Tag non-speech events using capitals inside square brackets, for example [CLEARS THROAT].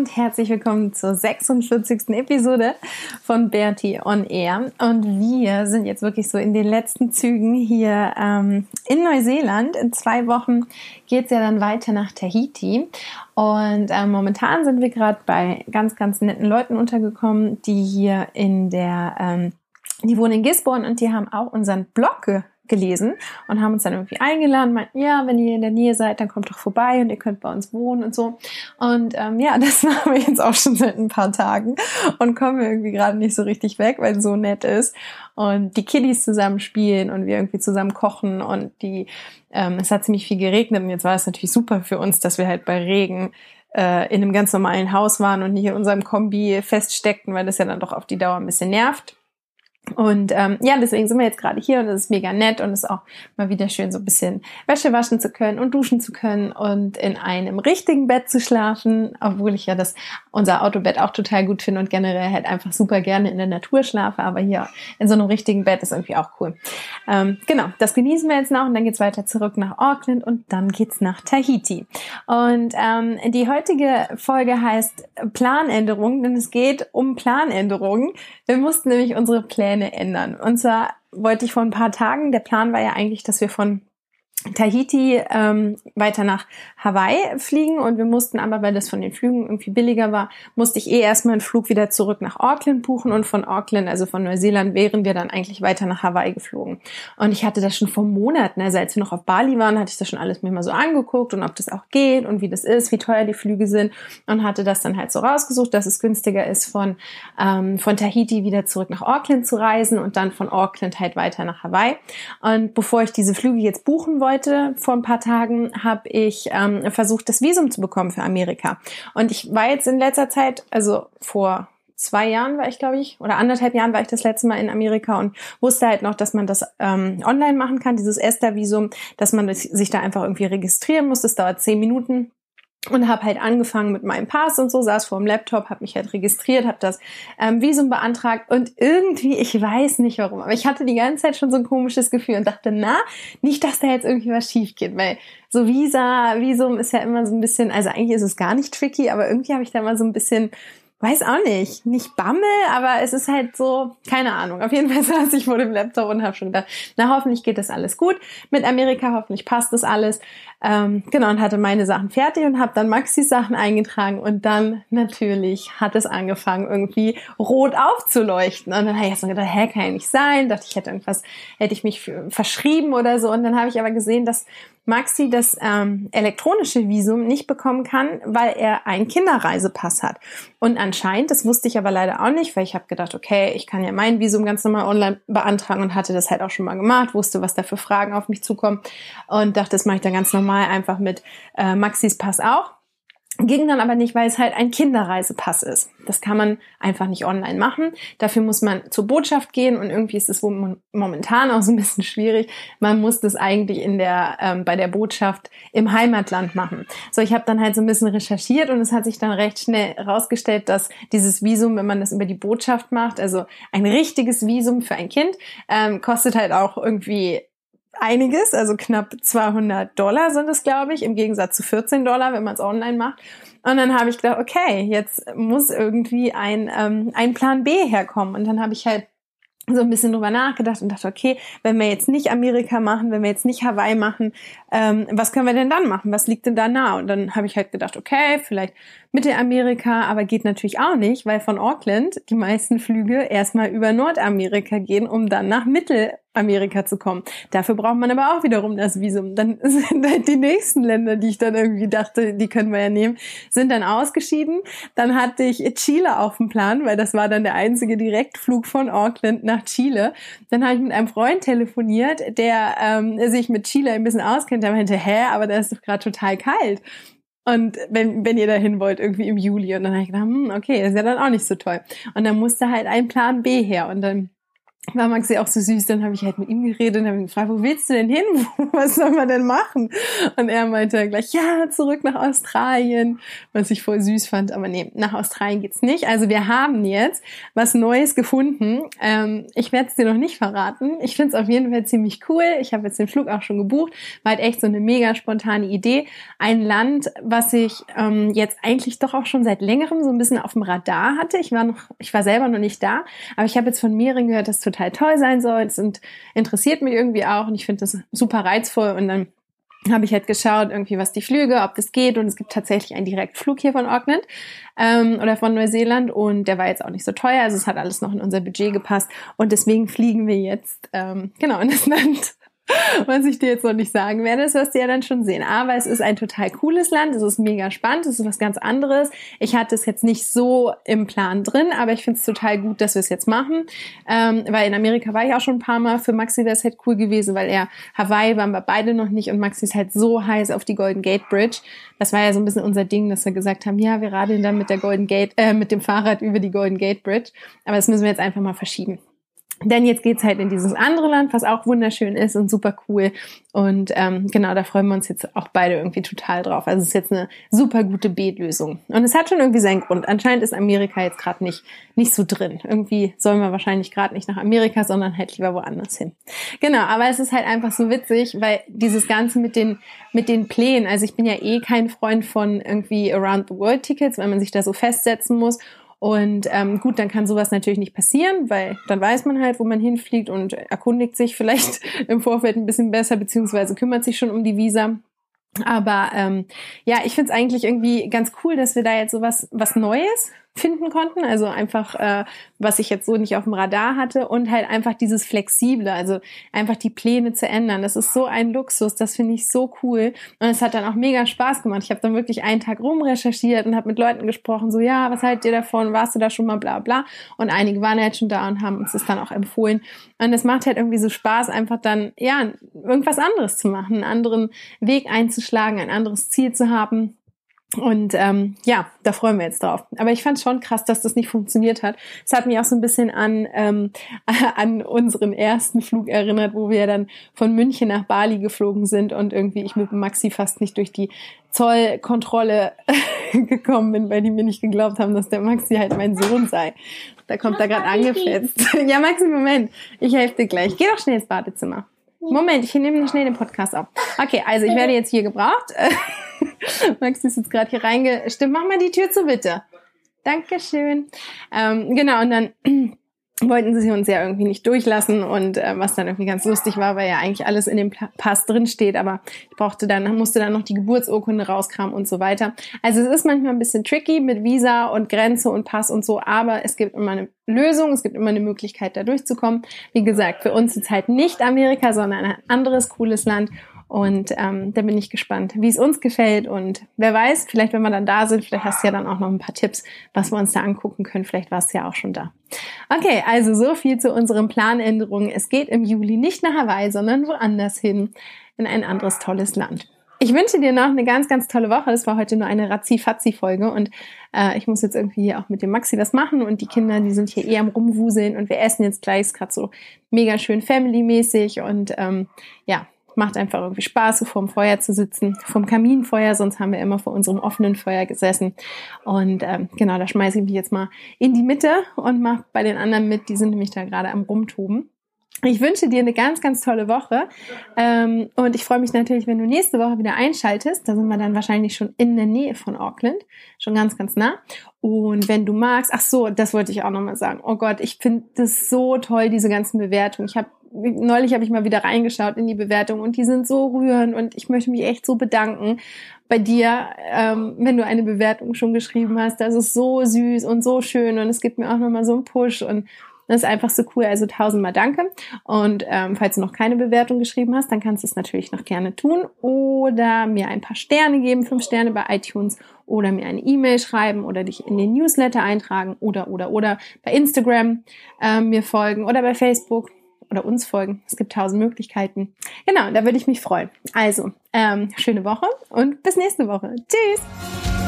Und herzlich willkommen zur 46. Episode von Bertie on Air. Und wir sind jetzt wirklich so in den letzten Zügen hier ähm, in Neuseeland. In zwei Wochen geht es ja dann weiter nach Tahiti. Und ähm, momentan sind wir gerade bei ganz, ganz netten Leuten untergekommen, die hier in der, ähm, die wohnen in Gisborne und die haben auch unseren Blog gelesen und haben uns dann irgendwie eingeladen, meinten, ja, wenn ihr in der Nähe seid, dann kommt doch vorbei und ihr könnt bei uns wohnen und so. Und ähm, ja, [LAUGHS] das machen wir jetzt auch schon seit ein paar Tagen und kommen irgendwie gerade nicht so richtig weg, weil es so nett ist. Und die Kiddies zusammen spielen und wir irgendwie zusammen kochen und die, ähm, es hat ziemlich viel geregnet und jetzt war es natürlich super für uns, dass wir halt bei Regen äh, in einem ganz normalen Haus waren und nicht in unserem Kombi feststeckten, weil das ja dann doch auf die Dauer ein bisschen nervt. Und ähm, ja, deswegen sind wir jetzt gerade hier und es ist mega nett und es ist auch mal wieder schön, so ein bisschen Wäsche waschen zu können und duschen zu können und in einem richtigen Bett zu schlafen, obwohl ich ja das unser Autobett auch total gut finde und generell halt einfach super gerne in der Natur schlafe, aber hier in so einem richtigen Bett ist irgendwie auch cool. Ähm, genau, das genießen wir jetzt noch und dann geht's weiter zurück nach Auckland und dann geht's nach Tahiti. Und ähm, die heutige Folge heißt Planänderung, denn es geht um Planänderungen. Wir mussten nämlich unsere Pläne Pläne ändern. Und zwar wollte ich vor ein paar Tagen, der Plan war ja eigentlich, dass wir von Tahiti ähm, weiter nach Hawaii fliegen und wir mussten aber, weil das von den Flügen irgendwie billiger war, musste ich eh erstmal einen Flug wieder zurück nach Auckland buchen und von Auckland, also von Neuseeland, wären wir dann eigentlich weiter nach Hawaii geflogen. Und ich hatte das schon vor Monaten, also als wir noch auf Bali waren, hatte ich das schon alles mir mal so angeguckt und ob das auch geht und wie das ist, wie teuer die Flüge sind und hatte das dann halt so rausgesucht, dass es günstiger ist, von, ähm, von Tahiti wieder zurück nach Auckland zu reisen und dann von Auckland halt weiter nach Hawaii. Und bevor ich diese Flüge jetzt buchen wollte, heute, vor ein paar Tagen, habe ich ähm, versucht, das Visum zu bekommen für Amerika. Und ich war jetzt in letzter Zeit, also vor zwei Jahren war ich, glaube ich, oder anderthalb Jahren war ich das letzte Mal in Amerika und wusste halt noch, dass man das ähm, online machen kann, dieses ESTA-Visum, dass man sich da einfach irgendwie registrieren muss. Das dauert zehn Minuten und habe halt angefangen mit meinem Pass und so, saß vor dem Laptop, habe mich halt registriert, habe das ähm, Visum beantragt und irgendwie, ich weiß nicht warum, aber ich hatte die ganze Zeit schon so ein komisches Gefühl und dachte, na, nicht, dass da jetzt irgendwie was schief geht, weil so Visa, Visum ist ja immer so ein bisschen, also eigentlich ist es gar nicht tricky, aber irgendwie habe ich da mal so ein bisschen weiß auch nicht, nicht Bammel, aber es ist halt so, keine Ahnung. Auf jeden Fall [LAUGHS] saß ich vor dem Laptop und habe schon gedacht, na hoffentlich geht das alles gut mit Amerika, hoffentlich passt das alles. Ähm, genau, und hatte meine Sachen fertig und habe dann Maxis Sachen eingetragen und dann natürlich hat es angefangen, irgendwie rot aufzuleuchten. Und dann habe ich erst mal gedacht, hä, kann ja nicht sein. Dachte ich hätte irgendwas, hätte ich mich verschrieben oder so. Und dann habe ich aber gesehen, dass Maxi das ähm, elektronische Visum nicht bekommen kann, weil er einen Kinderreisepass hat. Und anscheinend, das wusste ich aber leider auch nicht, weil ich habe gedacht, okay, ich kann ja mein Visum ganz normal online beantragen und hatte das halt auch schon mal gemacht, wusste, was da für Fragen auf mich zukommen und dachte, das mache ich dann ganz normal einfach mit äh, Maxis Pass auch. Ging dann aber nicht, weil es halt ein Kinderreisepass ist. Das kann man einfach nicht online machen. Dafür muss man zur Botschaft gehen und irgendwie ist es momentan auch so ein bisschen schwierig. Man muss das eigentlich in der ähm, bei der Botschaft im Heimatland machen. So, ich habe dann halt so ein bisschen recherchiert und es hat sich dann recht schnell herausgestellt, dass dieses Visum, wenn man das über die Botschaft macht, also ein richtiges Visum für ein Kind, ähm, kostet halt auch irgendwie einiges, also knapp 200 Dollar sind es, glaube ich, im Gegensatz zu 14 Dollar, wenn man es online macht. Und dann habe ich gedacht, okay, jetzt muss irgendwie ein, ähm, ein Plan B herkommen. Und dann habe ich halt so ein bisschen drüber nachgedacht und dachte, okay, wenn wir jetzt nicht Amerika machen, wenn wir jetzt nicht Hawaii machen, ähm, was können wir denn dann machen? Was liegt denn da nah? Und dann habe ich halt gedacht, okay, vielleicht Mittelamerika, aber geht natürlich auch nicht, weil von Auckland die meisten Flüge erstmal über Nordamerika gehen, um dann nach Mittel Amerika zu kommen. Dafür braucht man aber auch wiederum das Visum. Dann [LAUGHS] sind halt die nächsten Länder, die ich dann irgendwie dachte, die können wir ja nehmen, sind dann ausgeschieden. Dann hatte ich Chile auf dem Plan, weil das war dann der einzige Direktflug von Auckland nach Chile. Dann habe ich mit einem Freund telefoniert, der ähm, sich mit Chile ein bisschen auskennt. Der meinte, hä, aber da ist doch gerade total kalt. Und wenn, wenn ihr dahin wollt, irgendwie im Juli. Und dann habe ich gedacht, hm, okay, ist ja dann auch nicht so toll. Und dann musste halt ein Plan B her. Und dann war Maxi auch so süß, dann habe ich halt mit ihm geredet und habe ihn gefragt, wo willst du denn hin? [LAUGHS] Was soll man denn machen? Und er meinte gleich, ja, zurück nach Australien, was ich voll süß fand. Aber nee, nach Australien geht's nicht. Also wir haben jetzt was Neues gefunden. Ähm, ich werde es dir noch nicht verraten. Ich finde es auf jeden Fall ziemlich cool. Ich habe jetzt den Flug auch schon gebucht. War halt echt so eine mega spontane Idee. Ein Land, was ich ähm, jetzt eigentlich doch auch schon seit längerem so ein bisschen auf dem Radar hatte. Ich war noch, ich war selber noch nicht da, aber ich habe jetzt von mehreren gehört, dass total toll sein soll. Das interessiert mich irgendwie auch und ich finde das super reizvoll. Und dann habe ich halt geschaut, irgendwie was die Flüge, ob das geht. Und es gibt tatsächlich einen Direktflug hier von Auckland ähm, oder von Neuseeland. Und der war jetzt auch nicht so teuer, also es hat alles noch in unser Budget gepasst. Und deswegen fliegen wir jetzt ähm, genau in das Land [LAUGHS] was ich dir jetzt noch nicht sagen werde, das wirst du ja dann schon sehen. Aber es ist ein total cooles Land, es ist mega spannend, es ist was ganz anderes. Ich hatte es jetzt nicht so im Plan drin, aber ich finde es total gut, dass wir es jetzt machen. Ähm, weil in Amerika war ich auch schon ein paar Mal. Für Maxi wäre es halt cool gewesen, weil er Hawaii waren wir beide noch nicht und Maxi ist halt so heiß auf die Golden Gate Bridge. Das war ja so ein bisschen unser Ding, dass wir gesagt haben, ja, wir radeln dann mit der Golden Gate, äh, mit dem Fahrrad über die Golden Gate Bridge. Aber das müssen wir jetzt einfach mal verschieben. Denn jetzt geht's halt in dieses andere Land, was auch wunderschön ist und super cool. Und ähm, genau, da freuen wir uns jetzt auch beide irgendwie total drauf. Also es ist jetzt eine super gute Beetlösung. Und es hat schon irgendwie seinen Grund. Anscheinend ist Amerika jetzt gerade nicht, nicht so drin. Irgendwie sollen wir wahrscheinlich gerade nicht nach Amerika, sondern halt lieber woanders hin. Genau, aber es ist halt einfach so witzig, weil dieses Ganze mit den, mit den Plänen, also ich bin ja eh kein Freund von irgendwie Around the World Tickets, weil man sich da so festsetzen muss. Und ähm, gut, dann kann sowas natürlich nicht passieren, weil dann weiß man halt, wo man hinfliegt und erkundigt sich vielleicht [LAUGHS] im Vorfeld ein bisschen besser, beziehungsweise kümmert sich schon um die Visa. Aber ähm, ja, ich finde es eigentlich irgendwie ganz cool, dass wir da jetzt sowas was Neues finden konnten. Also einfach, äh, was ich jetzt so nicht auf dem Radar hatte und halt einfach dieses Flexible, also einfach die Pläne zu ändern. Das ist so ein Luxus, das finde ich so cool. Und es hat dann auch mega Spaß gemacht. Ich habe dann wirklich einen Tag rumrecherchiert und habe mit Leuten gesprochen, so ja, was haltet ihr davon? Warst du da schon mal bla bla? Und einige waren halt schon da und haben uns das dann auch empfohlen. Und es macht halt irgendwie so Spaß, einfach dann, ja, irgendwas anderes zu machen, einen anderen Weg einzuschlagen, ein anderes Ziel zu haben. Und ähm, ja, da freuen wir jetzt drauf. Aber ich fand schon krass, dass das nicht funktioniert hat. Es hat mich auch so ein bisschen an, ähm, [LAUGHS] an unseren ersten Flug erinnert, wo wir dann von München nach Bali geflogen sind und irgendwie ich mit Maxi fast nicht durch die Zollkontrolle [LAUGHS] gekommen bin, weil die mir nicht geglaubt haben, dass der Maxi halt mein Sohn sei. Da kommt er gerade angefetzt. [LAUGHS] ja, Maxi, Moment. Ich helfe dir gleich. Geh doch schnell ins Badezimmer. Moment, ich nehme schnell den Podcast auf. Okay, also ich werde jetzt hier gebraucht. [LAUGHS] Max ist jetzt gerade hier reingestimmt. Mach mal die Tür zu, bitte. Dankeschön. Ähm, genau, und dann [CLEARS THROAT] wollten sie uns ja irgendwie nicht durchlassen und äh, was dann irgendwie ganz lustig war, weil ja eigentlich alles in dem Pass drin steht, aber ich brauchte dann, musste dann noch die Geburtsurkunde rauskramen und so weiter. Also es ist manchmal ein bisschen tricky mit Visa und Grenze und Pass und so, aber es gibt immer eine Lösung, es gibt immer eine Möglichkeit, da durchzukommen. Wie gesagt, für uns ist halt nicht Amerika, sondern ein anderes cooles Land und ähm, da bin ich gespannt, wie es uns gefällt. Und wer weiß, vielleicht, wenn wir dann da sind, vielleicht hast du ja dann auch noch ein paar Tipps, was wir uns da angucken können. Vielleicht warst du ja auch schon da. Okay, also so viel zu unseren Planänderungen. Es geht im Juli nicht nach Hawaii, sondern woanders hin, in ein anderes tolles Land. Ich wünsche dir noch eine ganz, ganz tolle Woche. Das war heute nur eine Razzi-Fazzi-Folge und äh, ich muss jetzt irgendwie hier auch mit dem Maxi was machen und die Kinder, die sind hier eher am Rumwuseln und wir essen jetzt gleich, ist gerade so mega schön family-mäßig und ähm, ja, macht einfach irgendwie Spaß, so vorm Feuer zu sitzen, vom Kaminfeuer, sonst haben wir immer vor unserem offenen Feuer gesessen. Und ähm, genau, da schmeiße ich mich jetzt mal in die Mitte und mache bei den anderen mit, die sind nämlich da gerade am Rumtoben. Ich wünsche dir eine ganz, ganz tolle Woche. Ähm, und ich freue mich natürlich, wenn du nächste Woche wieder einschaltest. Da sind wir dann wahrscheinlich schon in der Nähe von Auckland. Schon ganz, ganz nah. Und wenn du magst, ach so, das wollte ich auch nochmal sagen. Oh Gott, ich finde das so toll, diese ganzen Bewertungen. Ich habe neulich habe ich mal wieder reingeschaut in die Bewertung und die sind so rührend und ich möchte mich echt so bedanken bei dir, ähm, wenn du eine Bewertung schon geschrieben hast. Das ist so süß und so schön und es gibt mir auch nochmal so einen Push und Das ist einfach so cool. Also tausendmal danke. Und ähm, falls du noch keine Bewertung geschrieben hast, dann kannst du es natürlich noch gerne tun oder mir ein paar Sterne geben, fünf Sterne bei iTunes oder mir eine E-Mail schreiben oder dich in den Newsletter eintragen oder oder oder bei Instagram äh, mir folgen oder bei Facebook oder uns folgen. Es gibt tausend Möglichkeiten. Genau, da würde ich mich freuen. Also, ähm, schöne Woche und bis nächste Woche. Tschüss!